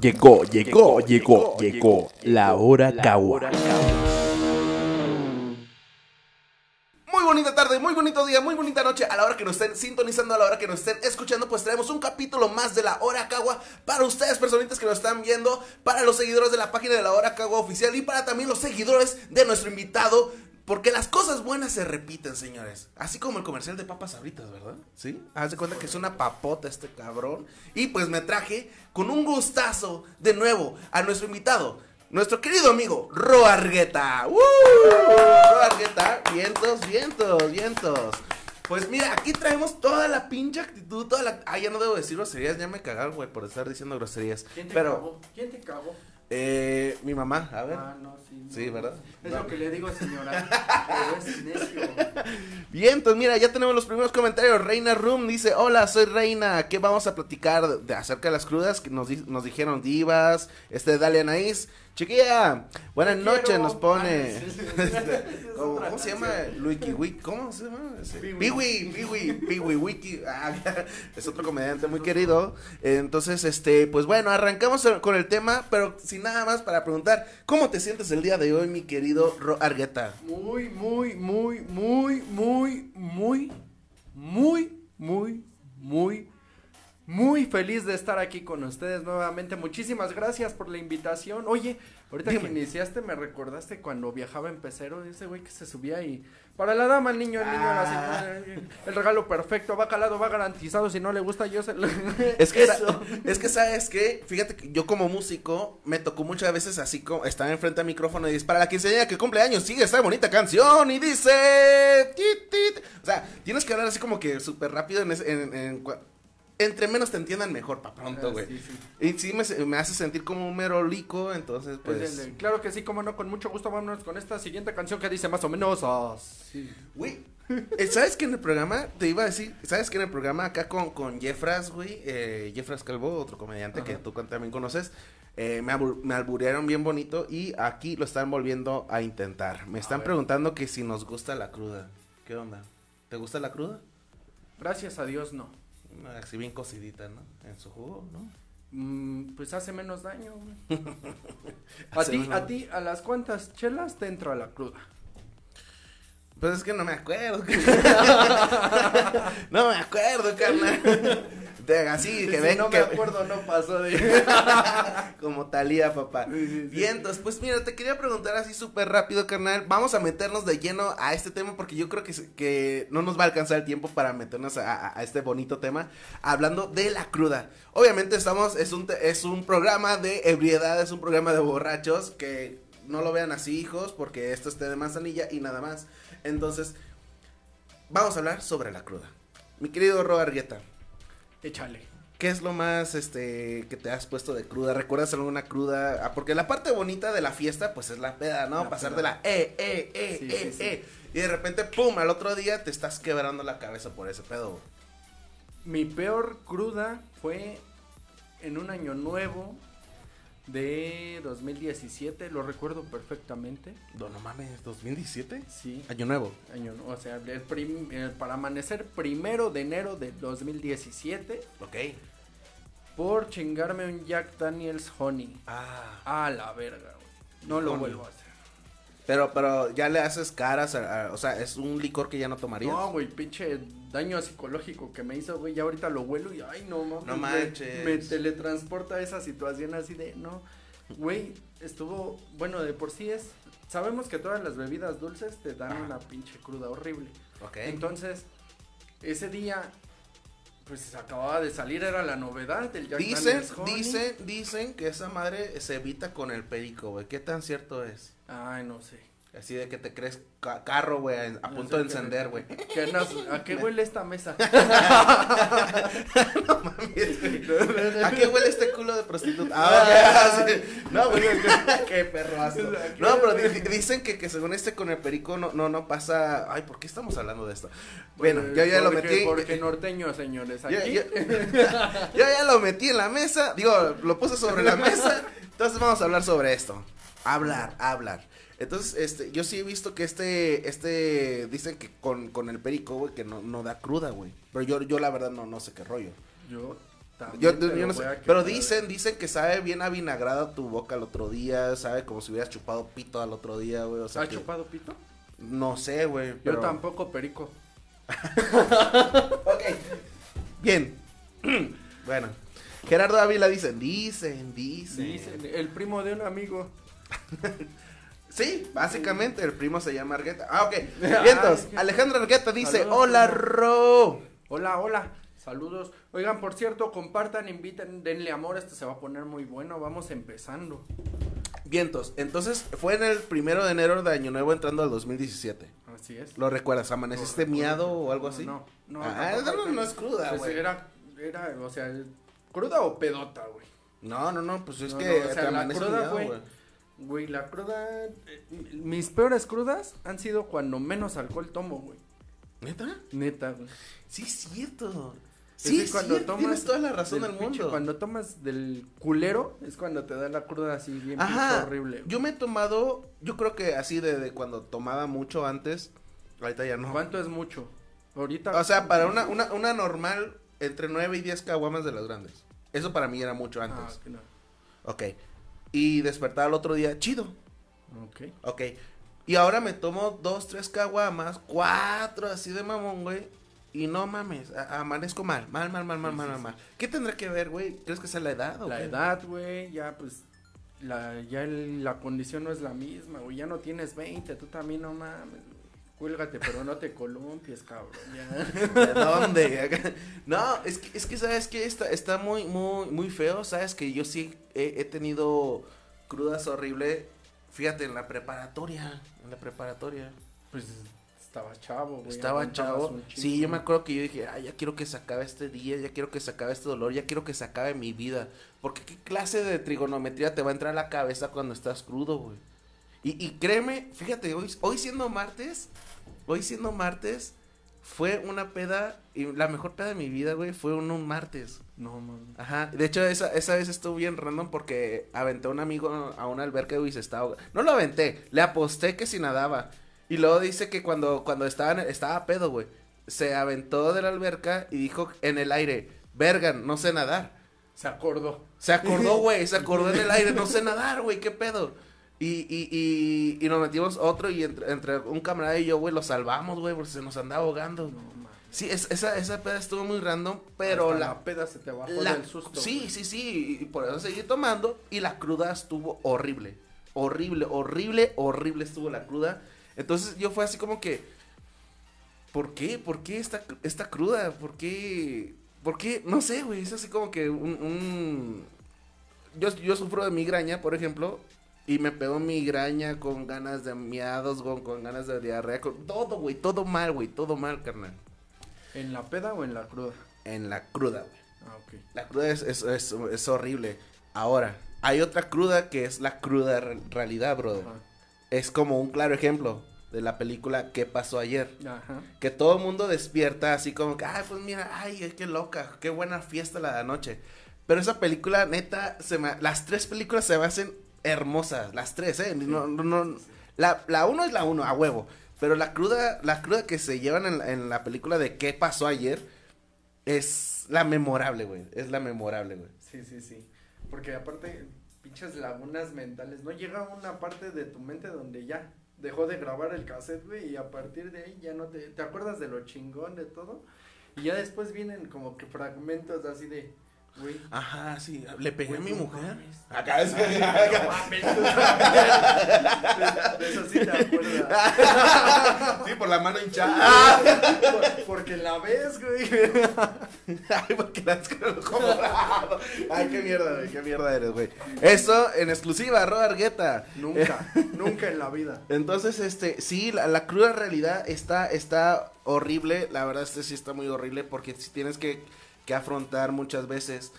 Llegó, llegó, llegó, llegó la hora Kawa. Muy bonita tarde, muy bonito día, muy bonita noche. A la hora que nos estén sintonizando, a la hora que nos estén escuchando, pues traemos un capítulo más de la Hora Cagua para ustedes, personitas que nos están viendo, para los seguidores de la página de la Hora Cagua oficial y para también los seguidores de nuestro invitado. Porque las cosas buenas se repiten, señores. Así como el comercial de papas abritas, ¿verdad? Sí. Haz de cuenta que es una papota este cabrón. Y pues me traje con un gustazo de nuevo a nuestro invitado. Nuestro querido amigo Roargueta. ¡Uh! Roargueta, vientos, vientos, vientos. Pues mira, aquí traemos toda la pinche actitud, toda la... Ah, ya no debo decir groserías, ya me cagaron, güey, por estar diciendo groserías. ¿Quién te Pero, cagó? ¿Quién te cagó? Eh, mi mamá, a ver. Ah, no, sí. no. Sí, ¿verdad? Es No. lo que le digo, señora. Es necio. Bien, entonces mira, ya tenemos los primeros comentarios. Reina Room dice, hola, soy Reina, ¿qué vamos a platicar de, acerca de las crudas? Que nos, nos dijeron divas, este, Dalia Anaís. Chiquilla, buenas Te noches, nos pone. Ah, este, ¿Cómo, se llama? Luiki Wiki. ¿Cómo se llama? Piwi, Piwi, Piwi Wiki. Ah, es otro comediante muy querido. Entonces, este, pues bueno, arrancamos con el tema, pero sin nada más para preguntar, ¿cómo te sientes el día de hoy, mi querido Ro Argueta? Muy, muy, muy, muy, muy, muy, muy muy feliz de estar aquí con ustedes nuevamente. Muchísimas gracias por la invitación. Oye, ahorita Dime. que iniciaste me recordaste cuando viajaba en pecero, ese güey que se subía y para la dama, el niño, el niño, la Ah. señora, el regalo perfecto, va calado, va garantizado, si no le gusta yo se lo... Es que, Eso. es que sabes que, fíjate que yo como músico me tocó muchas veces así como estar enfrente al micrófono y dices, para la quinceañera que cumple años, sigue esta bonita canción y dice, tit, tit". o sea, tienes que hablar así como que súper rápido en, ese- en- entre menos te entiendan mejor, pa' pronto, Ah, güey. sí, sí. Y sí me, me hace sentir como un merolico, entonces Pues, pues... el claro que sí, como no, con mucho gusto vámonos con esta siguiente canción que dice más o menos así. Güey, eh, ¿sabes que en el programa, te iba a decir, ¿sabes que en el programa acá con, con Jeffras, güey, eh, Jeffras Calvo, otro comediante que Ajá. tú también conoces, eh, me, me alburearon bien bonito y aquí lo están volviendo a intentar. Me están preguntando que si nos gusta la cruda. ¿Qué onda? ¿Te gusta la cruda? Gracias a Dios no. Así bien cocidita, ¿no? En su jugo, ¿no? Mm, pues hace menos daño. güey. a ti, menos- a ti, a las cuantas chelas te entra la cruda. Pues es que no me acuerdo. no me acuerdo, carnal. De- Así, que si ven no que me acuerdo, no pasó de. Como Talía, papá. Sí, sí, sí. Bien, entonces, pues mira, te quería preguntar así súper rápido, carnal. Vamos a meternos de lleno a este tema porque yo creo que, que no nos va a alcanzar el tiempo para meternos a, a- a este bonito tema. Hablando de la cruda. Obviamente estamos, es un, es un programa de ebriedad, es un programa de borrachos que no lo vean así, hijos, porque esto es té de manzanilla y nada más. Entonces, vamos a hablar sobre la cruda. Mi querido Ro Argueta. Échale. ¿Qué es lo más este que te has puesto de cruda? ¿Recuerdas alguna cruda? Ah, porque la parte bonita de la fiesta, pues es la peda, ¿no? La Pasar peda. de la eh, eh, eh, Sí, eh, sí, sí. eh. Y de repente, pum, al otro día te estás quebrando la cabeza por ese pedo. Mi peor cruda fue en un año nuevo de 2017, lo recuerdo perfectamente. No, no mames, ¿2017? Sí. Año nuevo. Año, nu- o sea, el prim- el- para amanecer primero de enero de 2017 Ok. por chingarme un Jack Daniels Honey. Ah. A la verga, güey. No lo Honey. vuelvo a hacer. Pero, pero ya le haces caras, a- a- o sea, es un licor que ya no tomarías. No, güey, pinche daño psicológico que me hizo, güey. Ya ahorita lo huelo y, ay, no, mames, No me- manches. Me, teletransporta a esa situación así de, no. Güey, estuvo, bueno, de por sí es. Sabemos que todas las bebidas dulces te dan Ajá. una pinche cruda horrible. ok. Entonces, ese día, pues acababa de salir, era la novedad del Jack Dicen, dicen, dicen que esa madre se evita con el perico, güey. ¿Qué tan cierto es? Ay, no sé. Así de que te crees ca- carro, güey, a No punto de encender, güey. ¿Qué nos- ¿A qué huele esta mesa? ¿A qué huele este culo de prostituta? Ah, sí. No, güey, qué perro asco. No, pero di- dicen que, que según este con el perico no, no, no pasa. Ay, ¿por qué estamos hablando de esto? Bueno, yo ya lo metí. Porque norteño, señores. Yo, Aquí. yo- yo ya lo metí en la mesa. Digo, lo puse sobre la mesa. Entonces vamos a hablar sobre esto. Hablar, hablar. Entonces, este, yo sí he visto que este, este, dicen que con, con el perico, güey, que no, no da cruda, güey. Pero yo, yo la verdad no, no sé qué rollo. Yo También Yo, no sé, pero dicen, dicen que sabe bien avinagrada tu boca al otro día, sabe como si hubieras chupado pito al otro día, güey, o sea ¿Has que- chupado pito? No sé, güey, Yo pero... tampoco, perico. Ok, bien. bueno, Gerardo Ávila dicen, dicen, dicen. Dicen, el primo de un amigo. Sí, básicamente el primo se llama Argueta. Ah, ok. Vientos, Ay, Alejandro Argueta dice, Saludos, hola. Ro. Hola, hola. Saludos. Oigan, por cierto, compartan, inviten, denle amor. Esto se va a poner muy bueno. Vamos empezando. Vientos, entonces fue en el primero de enero de Año Nuevo entrando al 2017. Así es. ¿Lo recuerdas? ¿Amaneciste miado o algo así? No, no. Ah, tampoco. no, no es cruda, Pues güey. Era, era, o sea, cruda o pedota, güey. No, no, no, pues es No, que no, o te sea, la amaneces cruda, miado, güey. Güey, la cruda. eh, mis peores crudas han sido cuando menos alcohol tomo, güey. ¿Neta? Neta, güey. Sí, es cierto. Sí, es cuando cierto, tomas tienes toda la razón del del pinche- mundo. Cuando tomas del culero es cuando te da la cruda así bien pinche Ajá, horrible. yo me he tomado, yo creo que así de, de cuando tomaba mucho antes, ahorita ya no. ¿Cuánto es mucho? Ahorita. O sea, para una, una, una normal, entre 9 y 10 caguamas de las grandes. Eso para mí era mucho Ah, antes. que no. Ok. Y despertar al otro día, chido. Ok. Ok. Y ahora me tomo dos, tres caguamas, cuatro así de mamón, güey. Y no mames, amanezco mal, mal, mal, mal, mal, Sí, mal, sí, mal, sí. mal. ¿Qué tendrá que ver, güey? ¿Crees que sea la edad o La qué? edad, güey, ya pues. La, ya el- la condición no es la misma, güey. Ya no tienes 20, tú también no mames. Cuélgate, pero no te columpies, cabrón. Ya. ¿De dónde? no, es que, es que sabes que está, está muy, muy, muy feo, sabes que yo sí he, he tenido crudas horribles, fíjate, en la preparatoria, en la preparatoria. Pues estaba chavo, güey. Estaba chavo. Sí, yo me acuerdo que yo dije, ay, ya quiero que se acabe este día, ya quiero que se acabe este dolor, ya quiero que se acabe mi vida. Porque qué clase de trigonometría te va a entrar a la cabeza cuando estás crudo, güey. Y, y créeme, fíjate, hoy, hoy siendo martes, hoy siendo martes, fue una peda, y la mejor peda de mi vida, güey, fue un, un martes. No, man. Ajá, de hecho esa, esa vez estuvo bien random porque aventé a un amigo a una alberca y se estaba. No lo aventé, le aposté que si nadaba. Y luego dice que cuando, cuando estaba, en- estaba pedo, güey, se aventó de la alberca y dijo en el aire, vergan, no sé nadar. Se acordó. Se acordó, güey, se acordó en el aire, no sé nadar, güey, qué pedo. Y, y, y, y nos metimos otro y entre, entre un camarada y yo, güey, lo salvamos, güey, porque se nos andaba ahogando. No, man. Sí, es- esa, esa peda estuvo muy random, pero la la peda se te bajó la- del susto. Sí, güey. sí, sí, y por eso seguí tomando y la cruda estuvo horrible. Horrible, horrible, horrible estuvo la cruda. Entonces yo fue así como que ¿Por qué? ¿Por qué esta, esta cruda? ¿Por qué? ¿Por qué? No sé, güey, es así como que un, un... Yo, yo sufro de migraña, por ejemplo, y me pegó migraña con ganas de miados, con, con ganas de diarrea, con todo, güey, todo mal, güey, todo mal, carnal. ¿En la peda o en la cruda? En la cruda, güey. Ah, ok. La cruda es, es, es, es horrible. Ahora, hay otra cruda que es la cruda re- realidad, brother. Ajá. Es como un claro ejemplo de la película ¿Qué pasó ayer? Ajá. Que todo el mundo despierta así como que, ay, pues mira, ay, qué loca, qué buena fiesta la de anoche. Pero esa película, neta, se me, las tres películas se me hacen hermosas, las tres, ¿eh? No, no, no, la, la uno es la uno, a huevo. Pero la cruda, la cruda que se llevan en, la- en la película de ¿Qué pasó ayer? Es la memorable, güey. Es la memorable, güey. Sí, sí, sí. Porque aparte, pinches lagunas mentales. No llega una parte de tu mente donde ya dejó de grabar el cassette, güey, y a partir de ahí ya no te, te acuerdas de lo chingón de todo. Y ya después vienen como que fragmentos así de, Ajá, sí. Le pegué a mi mujer. Acá es de eso sí te acuerdas. Sí, por la mano hinchada. Por- porque la ves, güey. Ay, porque la como bravo. Ay, qué mierda, güey. Qué mierda eres, güey. Eso en exclusiva, Ro Argueta. Nunca, nunca en la vida. Entonces, este, sí, la, la cruda realidad está, está horrible. La verdad, este sí está muy horrible porque si tienes que, que afrontar muchas veces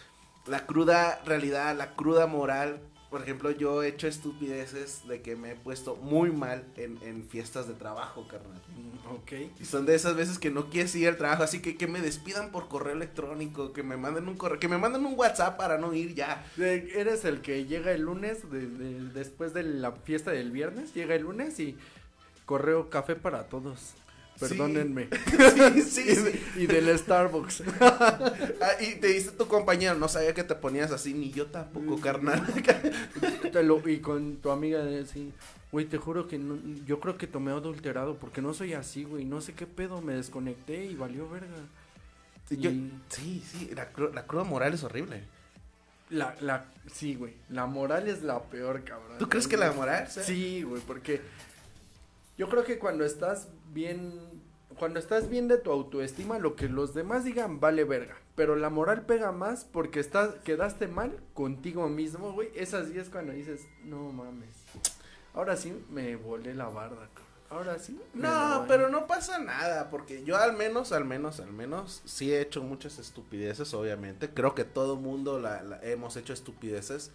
la cruda realidad, la cruda moral. Por ejemplo, yo he hecho estupideces de que me he puesto muy mal en, en fiestas de trabajo, carnal. Ok. Y son de esas veces que no quieres ir al trabajo, así que que me despidan por correo electrónico, que me manden un correo, que me manden un WhatsApp para no ir ya. Eres el que llega el lunes, de- de- después de la fiesta del viernes, llega el lunes y correo café para todos. Perdónenme. Sí, sí, y, sí. y del Starbucks. Ah, y te dice tu compañero, no sabía que te ponías así, ni yo tampoco, carnal. Te lo- y con tu amiga de así, güey, te juro que no- yo creo que tomé adulterado porque no soy así, güey, no sé qué pedo, me desconecté y valió verga. Y sí, sí, la, la cruda moral es horrible. la, la, sí, güey, la moral es la peor, cabrón. ¿Tú crees que la moral? Sí, güey, porque yo creo que cuando estás bien, cuando estás bien de tu autoestima, lo que los demás digan vale verga. Pero la moral pega más porque estás, quedaste mal contigo mismo, güey. Esas sí es cuando dices, no mames. Ahora sí me volé la barda. Ahora sí. No, pero no pasa nada, porque yo al menos, al menos, al menos, sí he hecho muchas estupideces, obviamente. Creo que todo mundo la, la- hemos hecho estupideces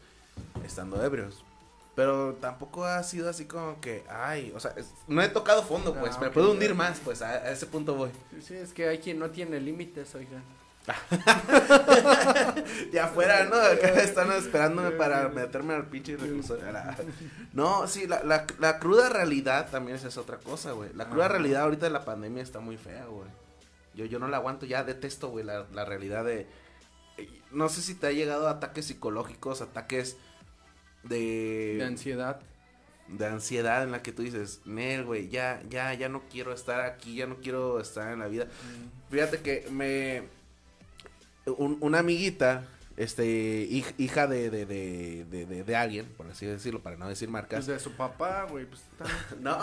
estando ebrios. Pero tampoco ha sido así como que, ay, o sea, es- no he tocado fondo, pues, Ah, me puedo ya. hundir más, pues, a, a ese punto voy. Sí, es que hay quien no tiene límites, oiga. Y afuera, ¿no? Acá están esperándome para meterme al pinche reclusorio. La- No, sí, la, la, la cruda realidad también esa es otra cosa, güey. La cruda realidad ahorita de la pandemia está muy fea, güey. Yo, yo no la aguanto, ya detesto, güey, la, la realidad de... No sé si te ha llegado ataques psicológicos, ataques de... De ansiedad. de ansiedad en la que tú dices, Nel, güey, ya, ya, ya no quiero estar aquí, ya no quiero estar en la vida. Fíjate que me. un- una amiguita, este, hij- hija de, de, de, de, alguien, por así decirlo, para no decir Pues marcas. de su papá, güey, pues. No,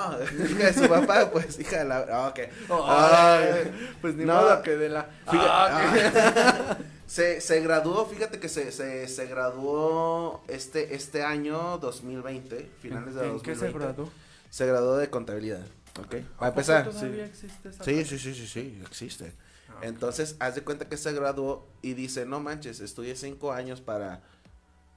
hija de su papá, pues, hija de la. ah, ok. Ay, pues ni modo que de la. Se, se graduó, fíjate que se, se, se graduó este, este año 2020, finales de ¿En 2020. qué se graduó? Se graduó de contabilidad, ¿ok? ¿A Para empezar. poco sí. todavía existe esa Sí, sí, sí, sí, sí, existe. Ah. Entonces, haz de cuenta que se graduó y dice, no manches, estudié cinco años para,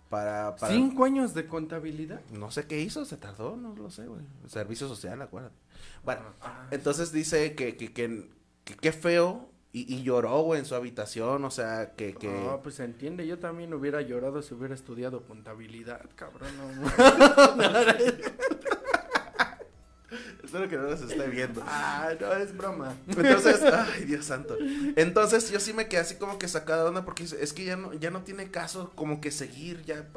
para, para... ¿Cinco años de contabilidad? No sé qué hizo, se tardó, no lo sé, güey. Servicio social, acuérdate. Bueno, Ah, entonces dice que, que, que, que qué feo y, y lloró, güey, en su habitación, o sea, que, que... Ah, pues se entiende, yo también hubiera llorado si hubiera estudiado contabilidad, cabrón. No. Espero que no nos esté viendo. ah, no, es broma. Entonces, ay, Dios santo. Entonces, yo sí me quedé así como que sacada de onda porque es que ya no, ya no tiene caso como que seguir, ya.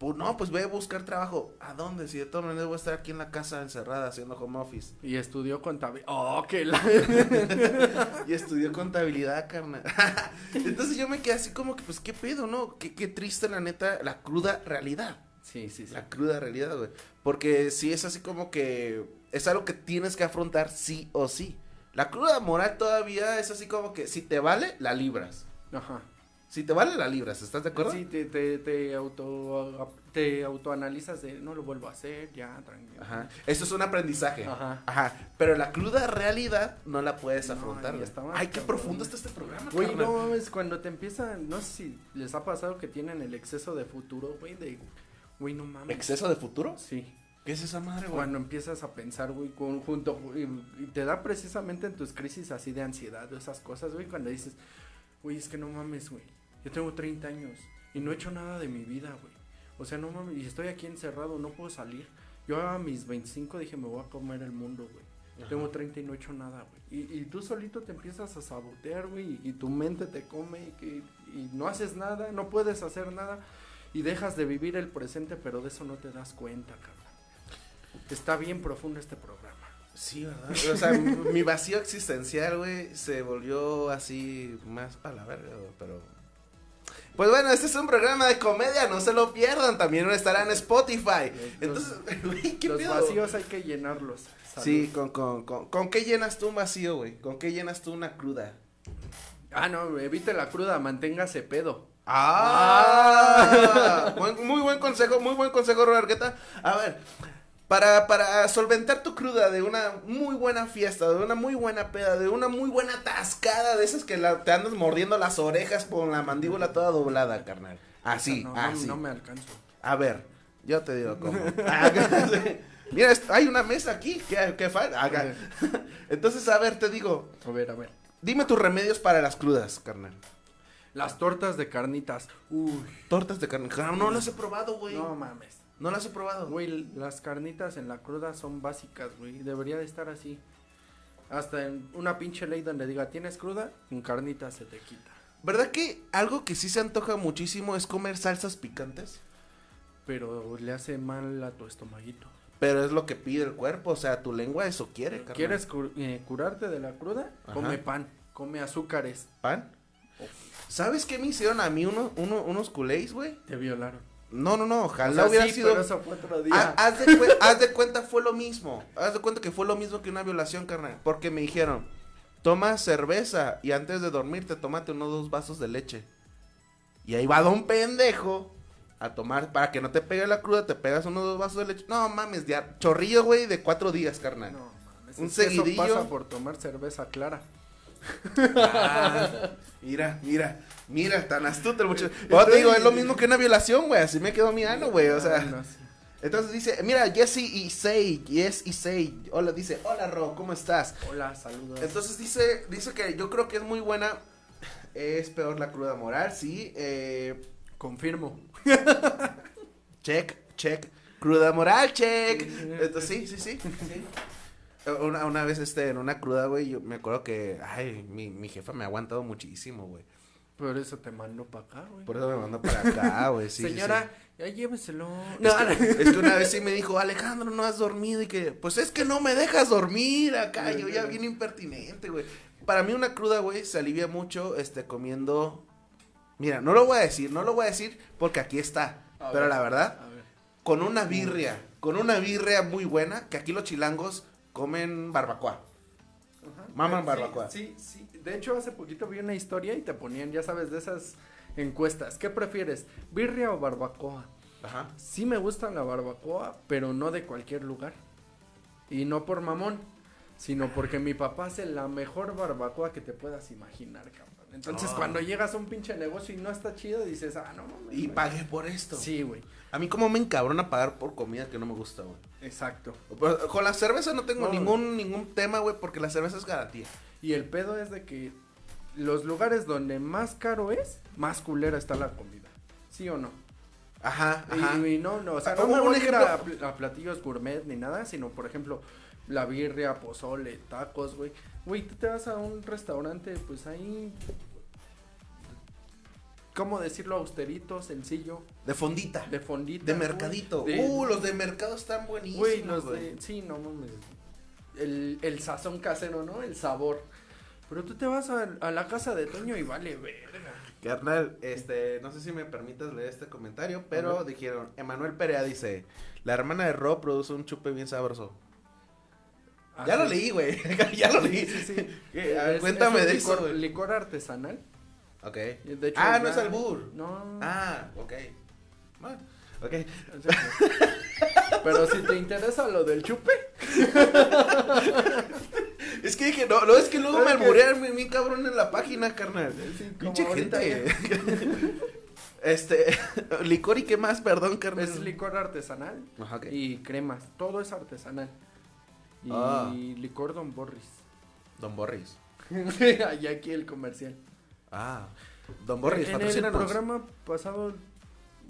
Pa- pu- no, pues voy a buscar trabajo. ¿A dónde? Si de todas maneras voy a estar aquí en la casa encerrada haciendo home office. Y estudió contabilidad. Oh, que la. Y estudió contabilidad, carnal. Entonces yo me quedé así como que, pues, ¿qué pedo, no? Qué, qué triste, la neta, la cruda realidad. Sí, sí, sí. La cruda realidad, güey. Porque sí es así como que es algo que tienes que afrontar sí o sí. La cruda moral todavía es así como que si te vale, la libras. Ajá. Si te vale, la libras. ¿Estás de acuerdo? Sí, te, te, te auto, te autoanalizas de no lo vuelvo a hacer, ya, tranquilo. Ajá. Eso es un aprendizaje. Ajá. Ajá. Pero la cruda realidad no la puedes No, afrontar. Ay, qué profundo está este programa, Güey, no mames, cuando te empiezan, no sé si les ha pasado que tienen el exceso de futuro, güey, de, güey, no mames. ¿Exceso de futuro? Sí. ¿Qué es esa madre, güey? Cuando empiezas a pensar, güey, con- junto, y, te da precisamente en tus crisis así de ansiedad, esas cosas, güey, cuando dices, güey, es que no mames, güey, yo tengo 30 años y no he hecho nada de mi vida, güey. O sea, no mames, y estoy aquí encerrado, no puedo salir. Yo a mis 25 dije, me voy a comer el mundo, güey. Ajá. Tengo 30 y no he hecho nada, güey. Y, y tú solito te empiezas a sabotear, güey, y, y tu mente te come y, que, y no haces nada, no puedes hacer nada y dejas de vivir el presente, pero de eso no te das cuenta, cabrón. Está bien profundo este programa. Sí, ¿verdad? O sea, mi vacío existencial, güey, se volvió así más para la verga, pero... Pues bueno, este es un programa de comedia, no se lo pierdan, también estará en Spotify. Entonces, güey, ¿qué Los pedo? vacíos hay que llenarlos. Salud. Sí, con, con, con, ¿con qué llenas tú un vacío, güey? ¿Con qué llenas tú una cruda? Ah, no, evite la cruda, manténgase pedo. ¡Ah! Buen- muy buen consejo, muy buen consejo, Robert Guetta. A ver, para, para solventar tu cruda de una muy buena fiesta, de una muy buena peda, de una muy buena tascada, de esas que la- te andas mordiendo las orejas con la mandíbula toda doblada, carnal. Así, no, no- así. No, me alcanzo. A ver, yo te digo cómo. Ah. Mira, hay una mesa aquí, ¿qué, qué falta? Entonces, a ver, te digo, A ver, a ver. dime tus remedios para las crudas, carnal. Las tortas de carnitas. Uy. Tortas de carne. Carnal, No las he probado, güey. No mames. No las he probado. Güey, las carnitas en la cruda son básicas, güey. Debería de estar así. Hasta en una pinche ley donde diga, ¿tienes cruda? Con carnita se te quita. ¿Verdad que algo que sí se antoja muchísimo es comer salsas picantes? Pero le hace mal a tu estomaguito. Pero es lo que pide el cuerpo, o sea, tu lengua eso quiere, carnal. ¿Quieres cu- eh, curarte de la cruda? Ajá. Come pan, come azúcares. pan? ¿Sabes qué me hicieron a mí uno, uno- unos culés, güey? Te violaron. No, no, no, O ojalá sea, hubiera sí, sido... pero eso fue otro día. haz, de haz de cuenta fue lo mismo. Haz de cuenta que fue lo mismo que una violación, carnal. Porque me dijeron, toma cerveza y antes de dormirte tómate unos dos vasos de leche. Y ahí va don pendejo a tomar, para que no te pegue la cruda, te pegas unos dos vasos de leche. No mames, ya, chorrillo, güey, de cuatro días, carnal. No, mames, Un es que eso seguidillo. pasa por tomar cerveza clara. Ah, mira, mira, mira, tan astuto el muchacho. Te digo, es lo mismo que una violación, güey, así me quedó mi ano, güey, o sea. Ah, no, sí. Entonces dice, mira, Jesse Isei, Yes Isei, hola, dice, hola Ro, ¿cómo estás? Hola, saludos. Entonces dice, dice que yo creo que es muy buena, es peor la cruda moral, sí, eh, Confirmo. check, check, cruda moral, check. Entonces sí, sí, sí, sí. Una, una vez este, en una cruda, güey, yo me acuerdo que, ay, mi, mi jefa me ha aguantado muchísimo, güey. Por eso te mando para acá, güey. Por eso me mandó para acá, güey, sí. sí, Señora, ya lléveselo. Es, que, es que una vez sí me dijo, Alejandro, no has dormido y que, pues es que no me dejas dormir acá, yo ya bien impertinente, güey. Para mí una cruda, güey, se alivia mucho, este, comiendo, mira, no lo voy a decir, no lo voy a decir porque aquí está, A pero ver, la verdad, con una birria, con una birria muy buena, que aquí los chilangos comen barbacoa. Ajá. Maman Sí, barbacoa. Sí, sí. De hecho, hace poquito vi una historia y te ponían, ya sabes, de esas encuestas. ¿Qué prefieres, birria o barbacoa? Ajá. Sí me gusta la barbacoa, pero no de cualquier lugar. Y no por mamón, sino porque mi papá hace la mejor barbacoa que te puedas imaginar, cabrón. Entonces, Ah. cuando llegas a un pinche negocio y no está chido, dices, ah, no mames. Y güey". pagué por esto. Sí, güey. A mí como me encabrona pagar por comida que no me gusta, güey. Exacto. Pero Con la cerveza no tengo No. ningún ningún tema, güey, porque la cerveza es garantía. Y el pedo es de que los lugares donde más caro es, más culera está la comida. ¿Sí o no? Ajá, Y- ajá. Y, no, no, o sea, Ah, no me voy a ir a platillos gourmet ni nada, sino por ejemplo, la birria, pozole, tacos, güey. Güey, tú te vas a un restaurante, pues ahí. ¿Cómo decirlo? Austerito, sencillo, De fondita. de fondita. De mercadito. de- Uh, los de mercado están buenísimos, Güey, los de. Sí, no mames. El, el sazón casero, ¿no? El sabor. Pero tú te vas a, a la casa de Toño y vale verga. Carnal, este, no sé si me permitas leer este comentario, pero dijeron, Emanuel Perea dice, la hermana de Rob produce un chupe bien sabroso. Ah, ya lo leí, güey, ya lo leí. Sí, sí. A ver, Es- cuéntame es de licor, eso, licor artesanal. Ok. De hecho ah, no es albur. No. Ah, ok. Bueno, ok. Pero si te interesa lo del chupe, Es que dije, no, no, es que luego me que- alburean bien, bien cabrón en la página, carnal. Pinche gente. este, licor y qué más, perdón, carnal. es licor artesanal Ajá, y cremas, todo es artesanal. Y Ah. licor Don Borris. Don Borris. y aquí el comercial. Ah, Don Borris, en el programa pasado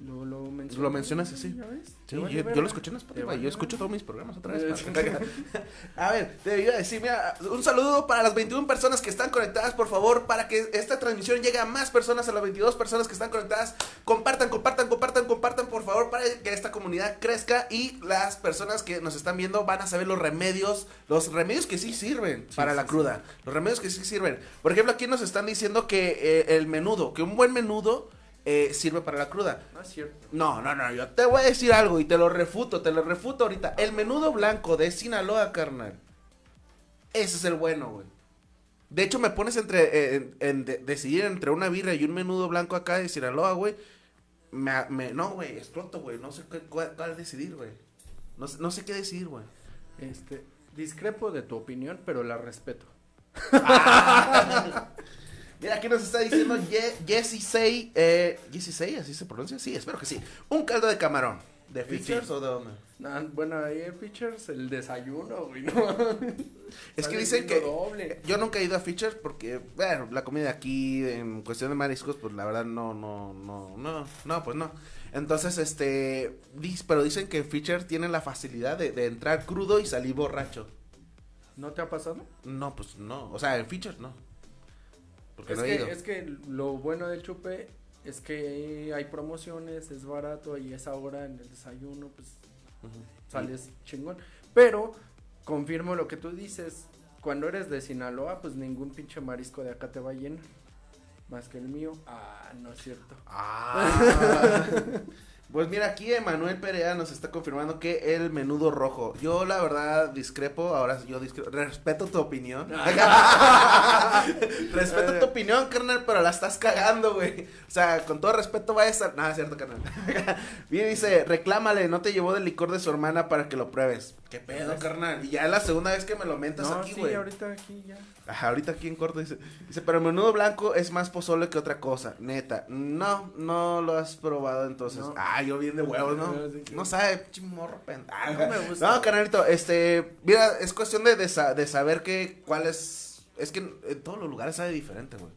lo, lo mencioné. Lo mencionas así. ¿Ya ves? Sí, yo, vale yo verga. lo escuché en Spotify. vale Yo escucho todos mis programas otra vez. A ver, te iba a decir, mira, un saludo para las 21 personas que están conectadas, por favor, para que esta transmisión llegue a más personas, a las 22 personas que están conectadas. Compartan, compartan, compartan, compartan, por favor, para que esta comunidad crezca y las personas que nos están viendo van a saber los remedios, los remedios que sí sirven Sí, para sí, la sí. cruda, los remedios que sí sirven. Por ejemplo, aquí nos están diciendo que eh, el menudo, que un buen menudo eh, sirve para la cruda. No es cierto. No, no, no, yo te voy a decir algo y te lo refuto, te lo refuto ahorita. El menudo blanco de Sinaloa, carnal. Ese es el bueno, güey. De hecho, me pones entre, eh, en, en de- decidir entre una birra y un menudo blanco acá de Sinaloa, güey. Me, me- no, güey, exploto, güey. No sé qué, cuál, cuál decidir, güey. No, sé- no sé qué decidir, güey. Este, discrepo de tu opinión, pero la respeto. Mira, aquí nos está diciendo Say. Eh, Jesse Say, ¿así se pronuncia? Sí, espero que sí. Un caldo de camarón. ¿De Features sí. o de dónde? Bueno, ahí en Features, el desayuno, güey, ¿no? Es que dicen que doble. yo nunca he ido a Features porque, bueno, la comida aquí en cuestión de mariscos, pues la verdad no, no, no, no, no, pues no. Entonces, este, pero dicen que Features tiene la facilidad de, de entrar crudo y salir borracho. ¿No te ha pasado? No, pues no. O sea, en features no. Porque Es no he ido. que, es que lo bueno del chupe es que hay promociones, es barato y esa hora en el desayuno, pues sales chingón. Pero confirmo lo que tú dices, cuando eres de Sinaloa, pues ningún pinche marisco de acá te va a llenar. Más que el mío. Ah, no es cierto. Ah. Pues mira, aquí Emanuel Perea nos está confirmando que el menudo rojo. Yo la verdad discrepo, ahora yo discrepo, respeto tu opinión. respeto tu opinión, carnal, pero la estás cagando, güey. O sea, con todo respeto va a estar... Es cierto, carnal. Bien, dice, reclámale, no te llevó del licor de su hermana para que lo pruebes. ¿Qué pedo, carnal? Y ya es la segunda vez que me lo mentas no, aquí, sí, güey. ahorita aquí ya. Ajá, ahorita aquí en corto dice, dice, pero el menudo blanco es más pozole que otra cosa, neta. No, no lo has probado entonces. No. Ah, yo bien de huevos, ¿no? No, sí que- No sabe, pinche morro pendejo. No me gusta. No, carnalito, este, mira, es cuestión de, de, sa- de saber que, cuál es, es que en todos los lugares sabe diferente, güey.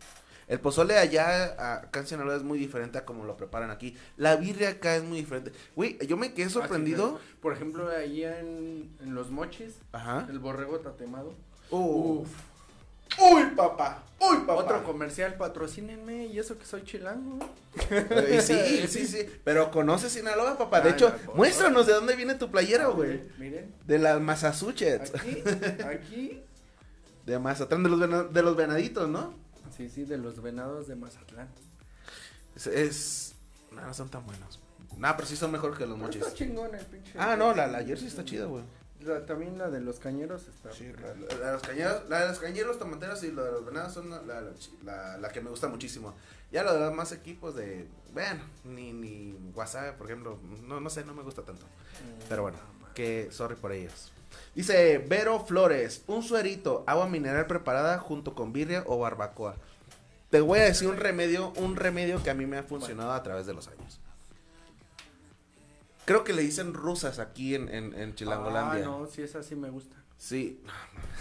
El pozole allá, acá en Sinaloa es muy diferente a como lo preparan aquí. La birria acá es muy diferente. Güey, yo me quedé sorprendido. Ah, claro. Por ejemplo, ahí en, en los mochis, Ajá. el borrego tatemado. Uf. Uy, papá. Uy, papá. Otro comercial, patrocínenme, y eso que soy chilango. Eh, sí, sí, sí. Pero conoces Sinaloa, papá. De Ah, hecho, no, muéstranos de dónde viene tu playera, güey. Miren, De las Massachusetts. aquí, aquí. De Mazatlán, de los, de los venaditos, ¿no? Sí, sí, de los venados de Mazatlán. Es. es- No, no son tan buenos. No, pero sí son mejor que los mochis. Está chingón el pinche. Ah, no, la, la jersey está chida, güey. La- también la de los cañeros está. Sí, la, la- la de los cañeros, la de los cañeros, tomateros y la de los venados son la, que me gusta muchísimo. Ya lo de los demás equipos de, bueno, ni, ni WhatsApp, por ejemplo, no, no sé, no me gusta tanto. Mm, Pero bueno, que sorry por ellos. Dice Vero Flores, un suerito, agua mineral preparada junto con birria o barbacoa. Te voy a decir un remedio, un remedio que a mí me ha funcionado a través de los años. Creo que le dicen rusas aquí en, en, en Chilangolandia. Ah, no, sí, esa sí me gusta. Sí.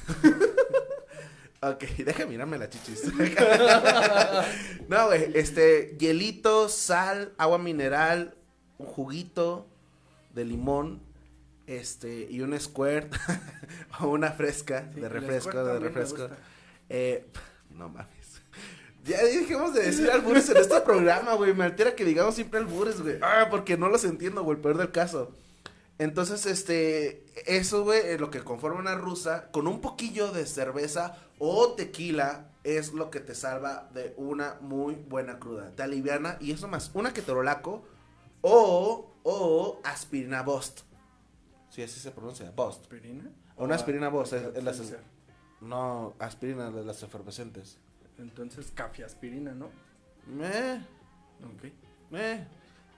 ok, deja mirarme la chichis. no, güey, este, hielito, sal, agua mineral, un juguito de limón, este, y un squirt o una fresca Sí, de refresco, de refresco. Eh, no mames. Ya dejemos de decir albures en este programa, güey. Me altera que digamos siempre albures, güey. Ah, porque no los entiendo, güey. El peor del caso. Entonces, este, eso, güey, es lo que conforma una rusa con un poquillo de cerveza o tequila es lo que te salva de una muy buena cruda. Te aliviana y eso más, una ketorolaco o, o aspirina Bost. Sí, así se pronuncia, Bost. ¿Aspirina? Una aspirina Bost, es, Café es las- Seltzer. no, aspirina de las efervescentes. Entonces, café aspirina, ¿no? Meh, Ok. meh.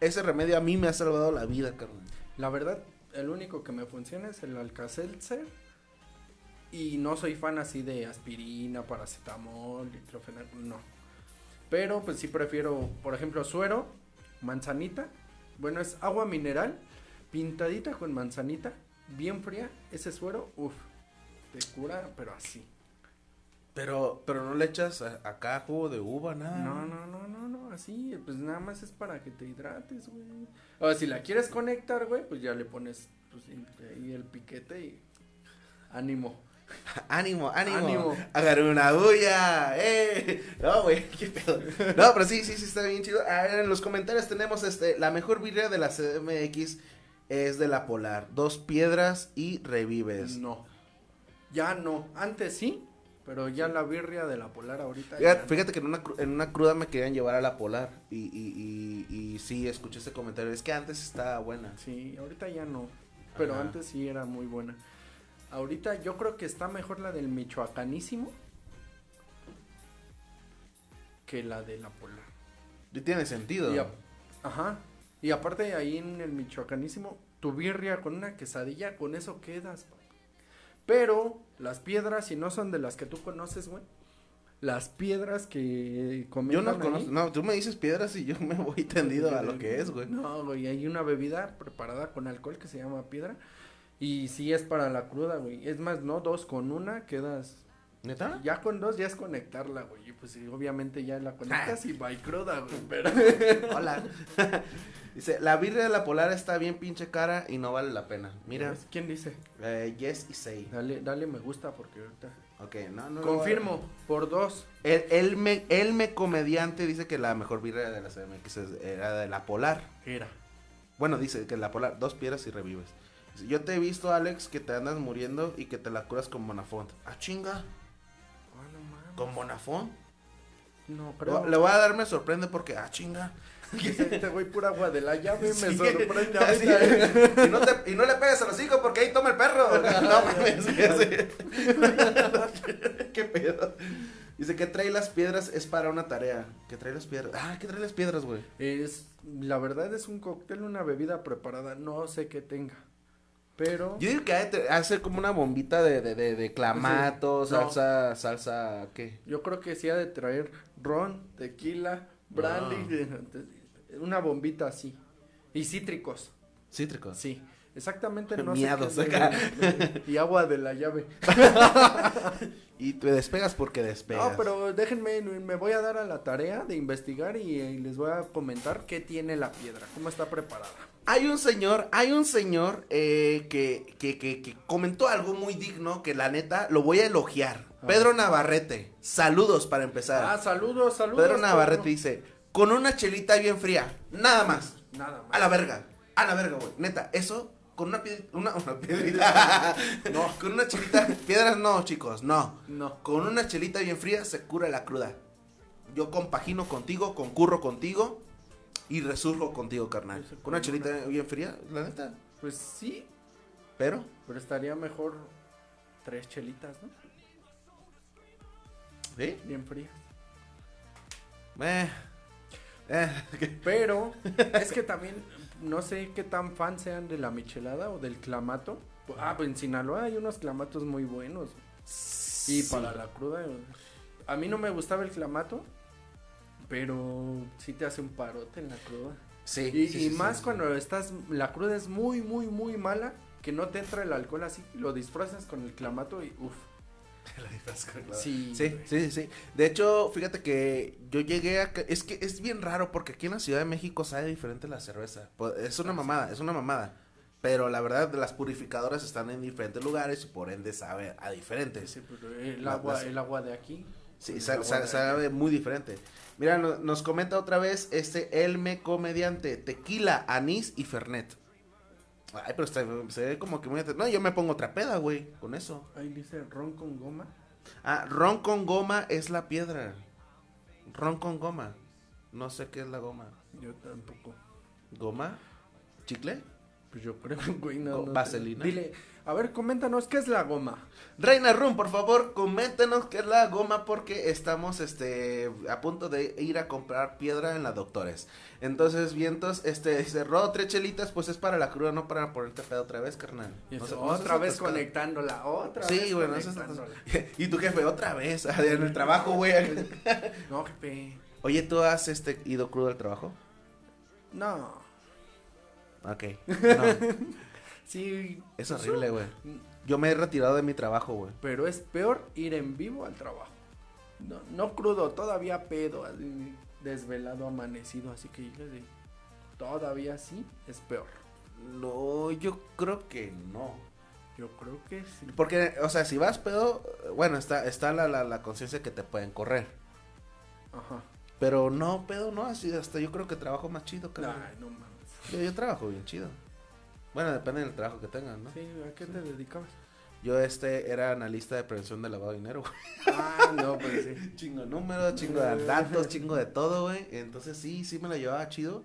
Ese remedio a mí me ha salvado la vida, carnal. La verdad, el único que me funciona es el Alka-Seltzer. Y no soy fan así de aspirina, paracetamol, diclofenac, no. Pero pues sí prefiero, por ejemplo, suero, manzanita. Bueno, es agua mineral, pintadita con manzanita, bien fría. Ese suero, uff, te cura, pero así. Pero, pero no le echas a- acá jugo de uva, nada. No, no, no, no, no, así, pues nada más es para que te hidrates, güey. O si la quieres conectar, güey, pues ya le pones pues, ahí el piquete y ánimo. Ánimo, ánimo. Ánimo. Agarré una bulla. ¡Eh! No, güey, qué pedo. No, pero sí, sí, sí, está bien chido. A ver, en los comentarios tenemos este, la mejor birria de la CMX es de la Polar. Dos piedras y revives. No. Ya no. Antes sí, pero ya la birria de la polar ahorita. Fíjate, ya fíjate que en una, en una cruda me querían llevar a la Polar. Y, y, y, y sí, escuché ese comentario. Es que antes estaba buena. Sí, ahorita ya no. Pero Ajá. antes sí era muy buena. Ahorita yo creo que está mejor la del Michoacanísimo que la de la polar. Y tiene sentido. Y a- Ajá. Y aparte ahí en el Michoacanísimo, tu birria con una quesadilla, con eso quedas. Pero las piedras, si no son de las que tú conoces, güey. Las piedras que Yo no conozco. No, tú me dices piedras y yo me voy tendido a lo que es, güey. No, güey, hay una bebida preparada con alcohol que se llama piedra. Y sí es para la cruda, güey. Es más, no dos con una, quedas. ¿Neta? Ya con dos ya es conectarla, güey. Y pues sí, obviamente ya la conectas y va y cruda, güey. Pero. Hola. Dice, la birria de la polar está bien pinche cara y no vale la pena. Mira, ¿Quién dice? eh, Yes y Say. Dale, dale me gusta porque ahorita. Ok, no, no. Confirmo, por dos. El, el, me, el me comediante dice que la mejor birria de la CMX era de la polar. Era. Bueno, dice que la polar, dos piedras y revives. Dice, Yo te he visto, Alex, que te andas muriendo y que te la curas con Bonafont. Ah, chinga, Ah. ¿Con Bonafont? No, creo. Le voy a dar, me sorprende porque, ah, chinga. Este güey pura agua de la llave me Sí. sorprende Así, ahorita. y, no te, y no le pegues a los hijos porque ahí toma el perro. No mames. ¿Qué pedo? Dice que trae las piedras es para una tarea. Que trae las piedras. Ah, ¿qué trae las piedras, güey? Es, la verdad es un cóctel, una bebida preparada, no sé qué tenga. Pero Yo digo que hace como una bombita de, de, de, de clamato, Sí. No. salsa, salsa, ¿qué? yo creo que sí ha de traer ron, tequila, brandy, Ah. una bombita así. Y cítricos, Cítricos. sí. Exactamente no Miados sé qué de- y agua de la llave. Y te despegas porque despegas. No, pero déjenme, me voy a dar a la tarea de investigar y, eh, les voy a comentar qué tiene la piedra, cómo está preparada. Hay un señor, hay un señor eh, que, que, que, que comentó algo muy digno que la neta lo voy a elogiar. Ah. Pedro Navarrete, saludos para empezar. Ah, saludos, saludos. Pedro Navarrete Pedro. dice, con una chelita bien fría, nada más. Nada más. A la verga, a la verga, güey. Neta, eso con una piedrita, una, una piedrita. no, con una chelita, piedras no, chicos, no. No. Con una chelita bien fría se cura la cruda. Yo compagino contigo, concurro contigo y resurjo contigo, carnal. Con una chelita bien fría, la neta. Pues sí, Pero, pero estaría mejor tres chelitas, ¿no? ¿sí? Bien frías. Eh, eh, Pero es que también no sé qué tan fan sean de la michelada o del clamato. Ah, pues en Sinaloa hay unos clamatos muy buenos. Y para la cruda, a mí no me gustaba el clamato, pero sí te hace un parote en la cruda. Sí. Y, sí, y sí, más sí. cuando estás, la cruda es muy, muy, muy mala, que no te entra el alcohol así, lo disfrazas con el clamato y uff. Sí, Sí. sí, sí, sí. De hecho, fíjate que yo llegué a... Es que es bien raro porque aquí en la Ciudad de México sabe diferente la cerveza. Pues, Es una Ah, mamada, es una mamada. Pero la verdad, las purificadoras están en diferentes lugares y por ende sabe a diferentes. Sí, pero el La- agua, las- el agua de aquí. Sí, el sa- agua sa- de sabe muy diferente. Mira, no- nos comenta otra vez este Elme Comediante, tequila, anís y fernet. Ay, pero está- se ve como que muy... No, yo me pongo otra peda, güey, con eso. Ahí dice ron con goma. Ah, ron con goma es la piedra. Ron con goma. No sé qué es la goma. Yo tampoco. ¿Goma? ¿Chicle? Pues yo creo, güey, no, ¿Con no vaselina? Dile, a ver, coméntanos, ¿qué es la goma? Reina Rum, por favor, coméntenos qué es la goma porque estamos este a punto de ir a comprar piedra en la Doctores. Entonces, vientos, este dice, "Ro, tres chelitas, pues es para la cruda, no para ponerte pedo otra vez, carnal." Y No no otra vez atascado. conectándola, otra Sí, vez bueno, eso es-. Y tu jefe otra vez en el trabajo, güey. No, jefe. Oye, ¿tú has este ido crudo al trabajo? No. Ok. No, Sí. es horrible, güey. Yo me he retirado de mi trabajo, güey. Pero es peor ir en vivo al trabajo. No, no crudo, todavía pedo, así, desvelado, amanecido, así que todavía sí es peor. No, yo creo que no. Yo creo que sí. Porque, o sea, si vas pedo, bueno, está, está la, la, la conciencia que te pueden correr. Ajá. Pero no, pedo, no, así hasta yo creo que trabajo más chido, cabrón. Ay, no mames. Yo, yo trabajo bien chido. Bueno, depende del trabajo que tengan, ¿no? Sí, ¿a qué te dedicabas? Yo este era analista de prevención de lavado de dinero, güey. Ah, no, pues sí. Chingo de números, chingo de datos, chingo de todo, güey. Entonces sí, sí me la llevaba chido.